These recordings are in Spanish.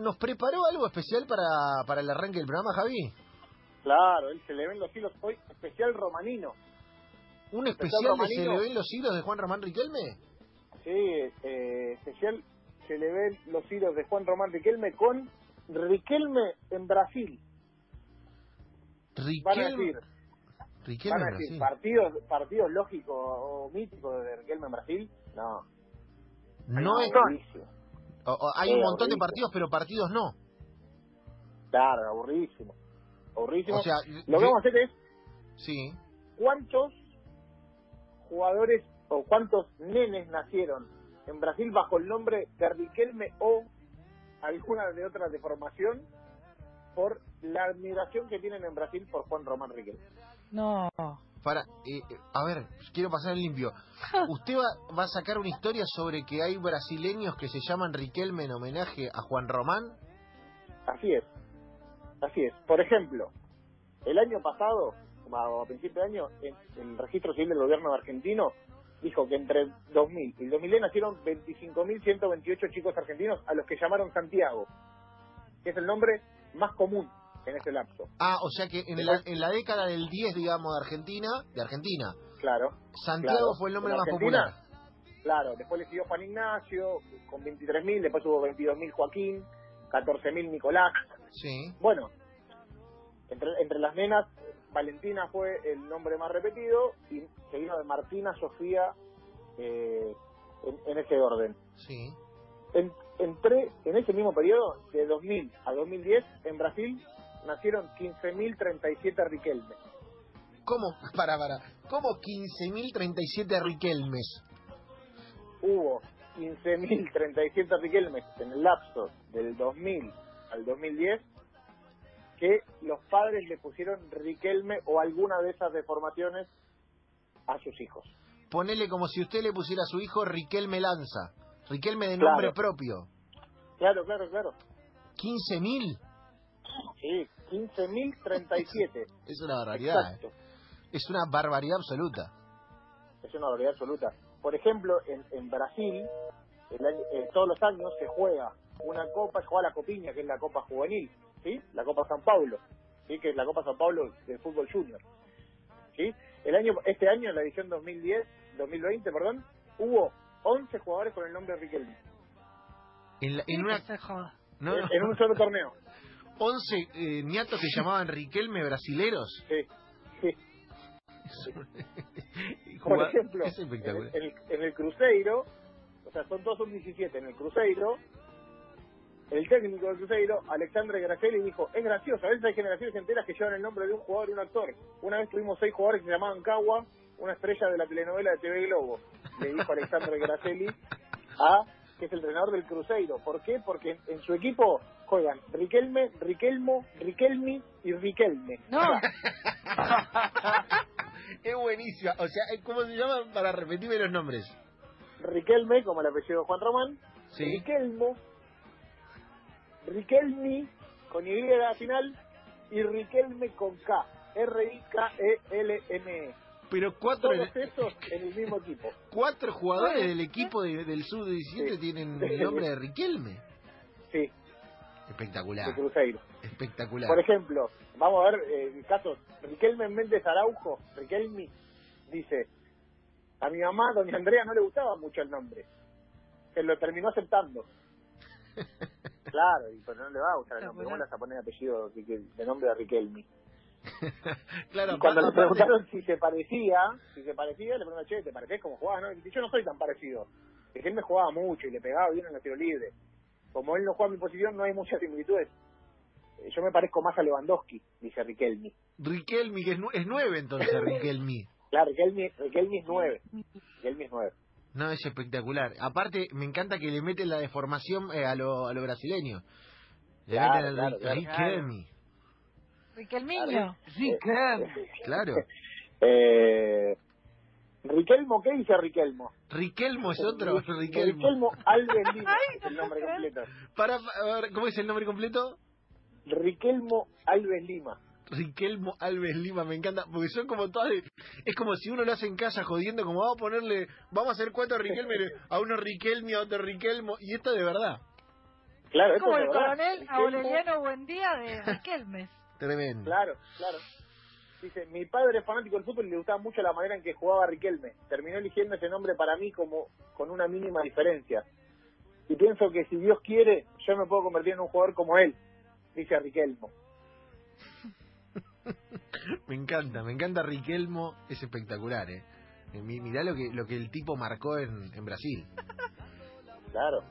¿nos preparó algo especial para, para el arranque del programa, Javi? Claro, él se le ven los hilos hoy, especial romanino. ¿Un Especial especial de Se le ven los hilos de Juan Román Riquelme? Sí, eh, especial se le ven los hilos de Juan Román Riquelme con Riquelme en Brasil. Van a Riquelme, decir, Riquelme van a en decir Brasil. partidos, partidos lógicos o míticos de Riquelme en Brasil. No, No es, aburridísimo. O- o hay Sí, un montón de partidos, pero partidos no. Claro, aburridísimo. Aburridísimo. O sea, Lo que yo- vamos a hacer es sí. cuántos jugadores o cuántos nenes nacieron en Brasil bajo el nombre de Riquelme o alguna de otras de formación por la admiración que tienen en Brasil por Juan Román Riquelme. No. Para, eh, eh, a ver, quiero pasar en limpio. ¿Usted va, va a sacar una historia sobre que hay brasileños que se llaman Riquelme en homenaje a Juan Román? Así es, así es. Por ejemplo, el año pasado, o a principio de año, en, en el registro civil del gobierno argentino dijo que entre el 2000 y el 2010 nacieron 25.128 chicos argentinos a los que llamaron Santiago, que es el nombre más común en ese lapso. Ah, o sea que en la, en la década del 10, digamos, de Argentina, de Argentina, Claro. Santiago Claro. fue el nombre En más Argentina, popular. Claro, después le siguió Juan Ignacio con 23.000, después hubo 22.000 Joaquín, 14.000 Nicolás. Sí. Bueno, entre, entre las nenas, Valentina fue el nombre más repetido y seguido de Martina, Sofía, eh, en, en ese orden. Sí. En, entre, en ese mismo periodo, de 2000 a 2010, en Brasil nacieron 15.037 Riquelme. ¿Cómo? Para, para. ¿Cómo 15.037 Riquelmes? Hubo 15.037 Riquelmes en el lapso del 2000 al 2010 que los padres le pusieron Riquelme o alguna de esas deformaciones a sus hijos. Ponele como si usted le pusiera a su hijo Riquelme Lanza. Riquelme de Claro. nombre propio. Claro, claro, claro. ¿15.000? Sí, 15.037. Es una barbaridad. Exacto. eh. Es una barbaridad absoluta. Es una barbaridad absoluta. Por ejemplo, en, en Brasil, el eh, todos los años se juega una copa, se juega la copiña, que es la Copa Juvenil, ¿sí? La Copa San Paulo, ¿sí? Que es la Copa San Paulo del fútbol junior, ¿sí? El año, este año, en la edición 2010, 2020, perdón, hubo 11 jugadores con el nombre de Riquelme. En, la- en una... No, no. en un solo torneo. 11 eh, niatos que llamaban Riquelme brasileros. Sí, sí. Por ejemplo, Es espectacular. En el, en el Cruzeiro, o sea, son todos son 17 en el Cruzeiro, el técnico del Cruzeiro, Alexandre Gracelli, dijo, es gracioso, a veces hay generaciones enteras que llevan el nombre de un jugador y un actor. Una vez tuvimos seis jugadores que se llamaban Cagua, una estrella de la telenovela de TV Globo, le dijo Alexandre Gracelli a, que es el entrenador del Cruzeiro. ¿Por qué? Porque en, su equipo juegan Riquelme, Riquelmo, Riquelmi y Riquelme. No. es buenísima. O sea, ¿cómo se llama para repetirme los nombres? Riquelme, como el apellido de Juan Román, Sí. Riquelmo, Riquelmi con Y al final y Riquelme con K, E R-I-K-E-L-M-E. Pero cuatro, Todos esos en el mismo equipo. cuatro jugadores del equipo de- del sub-17 Sí. tienen el nombre de Riquelme. Sí, Espectacular. de Cruzeiro. Espectacular. Por ejemplo, vamos a ver eh, casos. Riquelme Méndez Araujo, Riquelmi, dice, a mi mamá, doña Andrea, no le gustaba mucho el nombre. Se lo terminó aceptando. Claro, y pero no le va a gustar el nombre. ¿Cómo le vas a poner apellido de, de nombre de Riquelmi? claro, Y cuando le preguntaron si se parecía, si se parecía, le preguntaron, che, ¿te pareces como jugaba? No, y dice, yo no soy tan parecido. Es que él me jugaba mucho y le pegaba bien en el tiro libre. Como él no juega en mi posición, no hay muchas similitudes. Eh, Yo me parezco más a Lewandowski, dice Riquelmi. Riquelme, que es, es nueve entonces, Riquelme. Claro, Riquelmi, Riquelmi es nueve. Riquelmi es nueve. No, es espectacular. Aparte, me encanta que le meten la deformación eh, a lo, a lo brasileño. Le Claro, meten claro, Ri- claro. Riquelme. Riquelmiño. Claro. Eh, Riquelmo, ¿qué dice Riquelmo? Riquelmo es otro. Riquelmo. Riquelmo Alves Lima, es el nombre completo. Para, ver, ¿cómo es el nombre completo? Riquelmo Alves Lima. Riquelmo Alves Lima, me encanta, porque son como todas de- es como si uno lo hace en casa jodiendo, como vamos a ponerle, vamos a hacer cuatro Riquelme, a uno Riquelme, a otro Riquelmo, y esto de verdad. Claro, Es como el verdad. coronel Aureliano Buendía de Riquelme. Tremendo. Claro, claro. Dice, mi padre es fanático del fútbol y le gustaba mucho la manera en que jugaba Riquelme. Terminó eligiendo ese nombre para mí como con una mínima diferencia. Y pienso que si Dios quiere, yo me puedo convertir en un jugador como él, dice Riquelmo. Me encanta, me encanta Riquelmo, es espectacular, ¿eh? Eh, mi- Mirá lo que, lo que el tipo marcó en, en Brasil. Claro,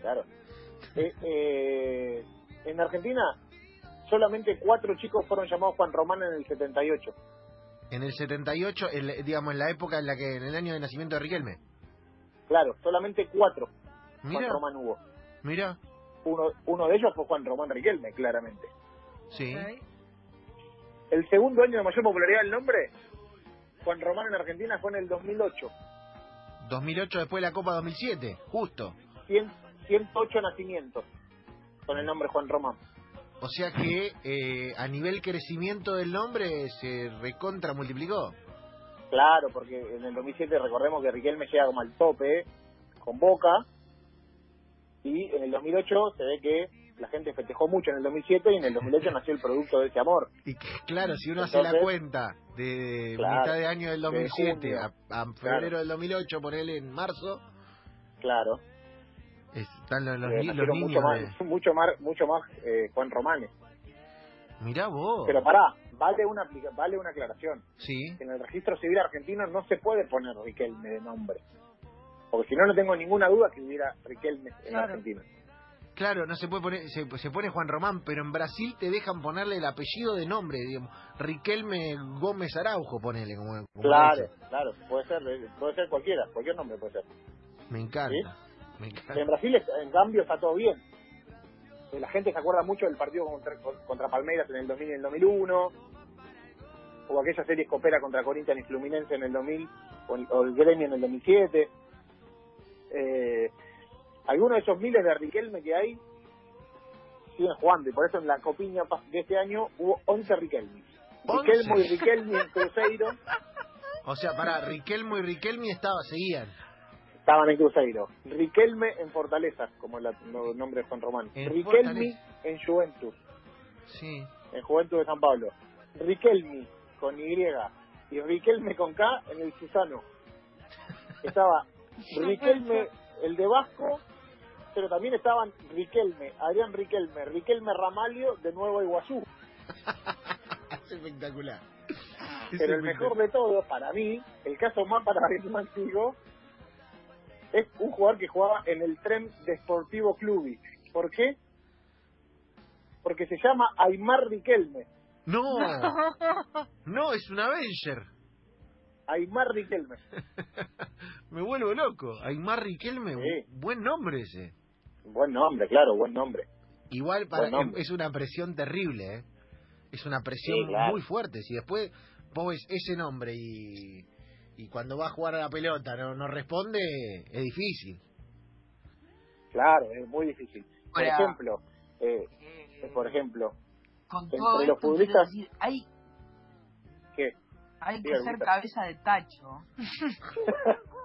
claro. Eh, eh, en Argentina, solamente cuatro chicos fueron llamados Juan Román en el 78. En el 78, el- digamos, en la época en la que, en el año de nacimiento de Riquelme. Claro, solamente cuatro Juan Mira, Román hubo. mira, Uno, uno de ellos fue Juan Román Riquelme, claramente. sí. El segundo año de mayor popularidad del nombre, Juan Román en Argentina fue en el 2008. 2008 después de la Copa 2007, justo. 100, 108 nacimientos con el nombre Juan Román. O sea que eh, a nivel crecimiento del nombre se recontra multiplicó. Claro, porque en el 2007 recordemos que Riquelme llega como al tope con Boca y en el 2008 se ve que la gente festejó mucho en el 2007 y en el 2008 nació el producto de ese amor. Y que, claro, si uno hace la cuenta de Claro, mitad de año del 2007 junio. a, a febrero del 2008, ponerle en marzo, Claro, están los, los eh, ni- los niños mucho más, de... mucho más, mucho más eh, Juan Romanes. Mirá vos. Pero pará, vale una vale una aclaración. Sí, En el registro civil argentino no se puede poner Riquelme de nombre. Porque si no, no tengo ninguna duda que hubiera Riquelme en Claro. Argentina. claro, no se puede poner, se, se pone Juan Román, pero en Brasil te dejan ponerle el apellido de nombre, digamos, Riquelme Gómez Araujo, ponele como, como Claro, dice. claro, puede ser, eh, puede ser cualquiera, cualquier nombre puede ser. Me encanta, ¿Sí? En. Brasil, en cambio, está todo bien. Eh, La gente se acuerda mucho del partido contra, contra Palmeiras en el 2000 y el 2001, o aquella serie Copera contra Corinthians y Fluminense en el 2000, o el, o el Gremio en el 2007. Eh, algunos de esos miles de Riquelme que hay siguen jugando, y por eso en la copiña de este año hubo 11 Riquelme. Y Riquelme en Cruzeiro O sea, para Riquelmo y Riquelme estaba, seguían. Estaban en Cruzeiro. Riquelme en Fortaleza, como la- el nombre de Juan Román. En Riquelme Fortaleza. en Juventus. Sí. en Juventud de San Pablo. Riquelme con Y y Riquelme con K en el Susano. Estaba Riquelme, el de Vasco, pero también estaban Riquelme, Adrián Riquelme, Riquelme Ramalio de Nuevo Iguazú. es espectacular. Es Pero el espectacular. mejor de todo, para mí, el caso más paradigmático, es un jugador que jugaba en el tren de Sportivo Clubi. ¿Por qué? Porque se llama Aymar Riquelme. No, no, es un Avenger. Aymar Riquelme. Me vuelvo loco. Aymar Riquelme, Sí. buen nombre ese. Buen nombre, claro, buen nombre. Igual para, Buen nombre. es una presión terrible, ¿eh? Es una presión Sí, claro. muy fuerte. Si después vos ves ese nombre y, y cuando va a jugar a la pelota no, no responde, es difícil. Claro, es muy difícil. Por Ahora- ejemplo, eh, Eh, por ejemplo, con entre todo los esto, futbolistas- decir, hay, ¿qué? hay que ser cabeza de tacho.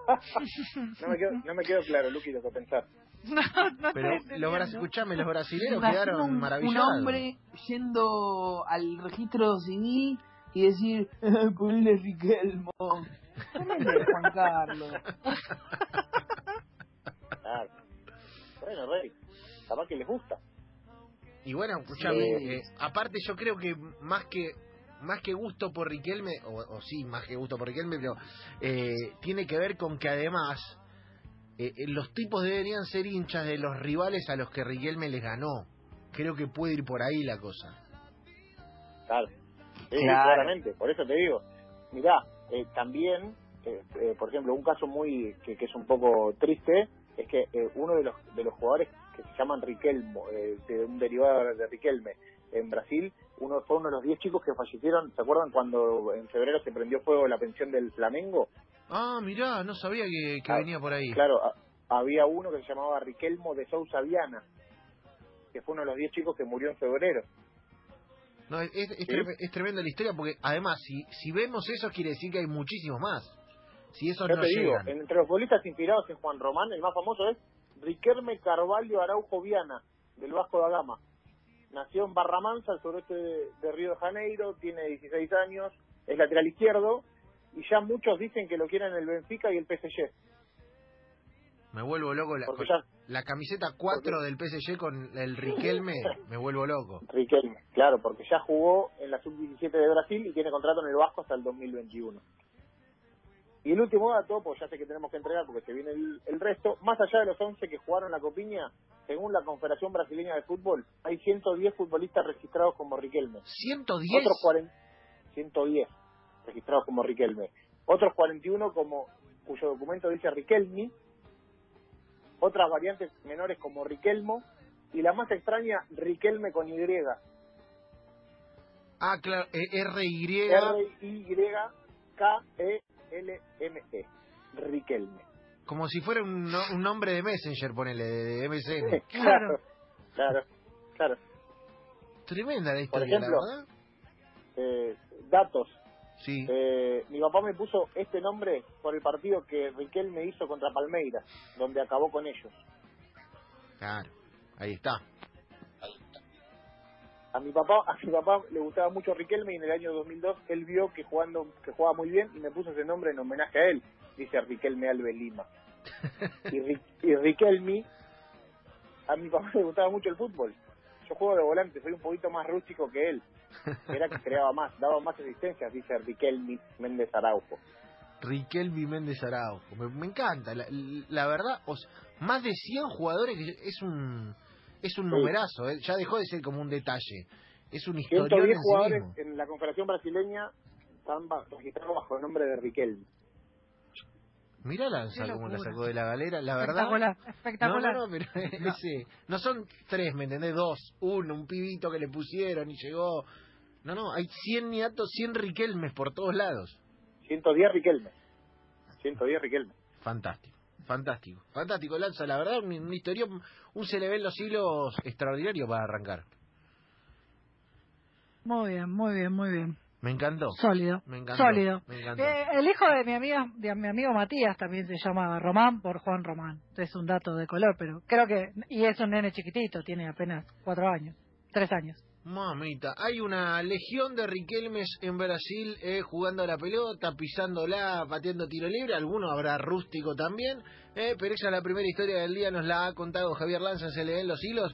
No me quedo, no me quedo claro, Luqui, lo que pensar. No, no Pero los escuchame, los brasileños Imagino quedaron un, un maravillados. hombre yendo al registro civil y decir, ponle Riquelmo. Ponele Juan Carlos. Claro. Bueno, Rey, capaz que les gusta. Y bueno, escuchame, Sí. eh, aparte yo creo que más que más que gusto por Riquelme, o, o sí, más que gusto por Riquelme, pero eh, tiene que ver con que además eh, eh, los tipos deberían ser hinchas de los rivales a los que Riquelme les ganó. Creo que puede ir por ahí la cosa. Claro. Sí, Claro. claramente, por eso te digo. Mirá, eh, también, eh, eh, por ejemplo, un caso muy que, que es un poco triste es que eh, uno de los de los jugadores que se llaman Riquelmo, eh, de un derivado de Riquelme en Brasil, uno fue uno de los 10 chicos que fallecieron, ¿se acuerdan cuando en febrero se prendió fuego la pensión del Flamengo? Ah, mirá, no sabía que, que Ah, venía por ahí. Claro, a- había uno que se llamaba Riquelmo de Sousa Viana, que fue uno de los 10 chicos que murió en febrero. No, es, es, es ¿Sí? trem- es tremenda la historia porque además si, si vemos eso quiere decir que hay muchísimos más. Si esos Yo no te digo, llegan. entre los futbolistas inspirados en Juan Román, el más famoso es Riquelme Carvalho Araujo Viana, del Vasco da Gama. Nació en Barra Mansa, al sureste de, de Río de Janeiro, tiene 16 años, es lateral izquierdo, y ya muchos dicen que lo quieren el Benfica y el PSG. Me vuelvo loco. La, Porque con- ya la camiseta 4 del PSG con el Riquelme, me vuelvo loco. Riquelme, claro, porque ya jugó en la sub-17 de Brasil y tiene contrato en el Vasco hasta el 2021. Y el último dato, pues ya sé que tenemos que entregar porque se viene el, el resto, más allá de los 11 que jugaron la Copiña, según la Confederación Brasileña de Fútbol, hay 110 futbolistas registrados como Riquelme. 110. Otros 40, 110 registrados como Riquelme. Otros 41 como cuyo documento dice Riquelmi. Otras variantes menores como Riquelmo. Y la más extraña, Riquelme con Y. Ah, claro, eh, RY. R-I-Y-K-E-L-M-E. Riquelme. Como si fuera un, no- un nombre de Messenger, ponele, de, MSN. Claro, claro, claro. Tremenda la Por historia, ejemplo, verdad. Eh, datos. Sí. Eh, mi papá me puso este nombre por el partido que Riquelme hizo contra Palmeiras, donde acabó con ellos. Claro, ahí está. A mi papá, a mi papá le gustaba mucho Riquelme y en el año 2002 él vio que jugando que jugaba muy bien y me puso ese nombre en homenaje a él. Dice Riquelme Alves Lima. Y, Ri- y Riquelme, a mi papá le gustaba mucho el fútbol. Yo juego de volante, soy un poquito más rústico que él. Era que creaba más, daba más asistencias, dice Riquelme Méndez Araujo. Riquelme Méndez Araujo. Me, me encanta. La, la verdad, o sea, más de 100 jugadores es un es un Sí. numerazo. eh, Ya dejó de ser como un detalle. Es un 110 historión en sí jugadores mismo. en la Confederación Brasileña están registrados bajo el nombre de Riquelme. Mirá la Qué como la sacó de la galera, la verdad. Espectacular, No, espectacular. no, no, pero ese, no son tres, ¿me entendés? Dos, uno, un pibito que le pusieron y llegó. No, no, hay 100 niatos, 100 Riquelmes por todos lados. 110 Riquelme. 110 Riquelme. Fantástico, fantástico, fantástico, Lanza. La verdad, un, un historia, un se le ven los hilos extraordinario para arrancar. Muy bien, muy bien, muy bien. Me encantó. Sólido. Me encantó. Sólido. Me encantó. Eh, el hijo de mi amiga, de mi amigo Matías también se llama Román por Juan Román. Es un dato de color, pero creo que y es un nene chiquitito, tiene apenas cuatro años, tres años. Mamita, hay una legión de Riquelmes en Brasil eh, jugando a la pelota, pisándola, pateando tiro libre, alguno habrá rústico también, eh, pero esa es la primera historia del día, nos la ha contado Javier Lanza, se le ven los hilos.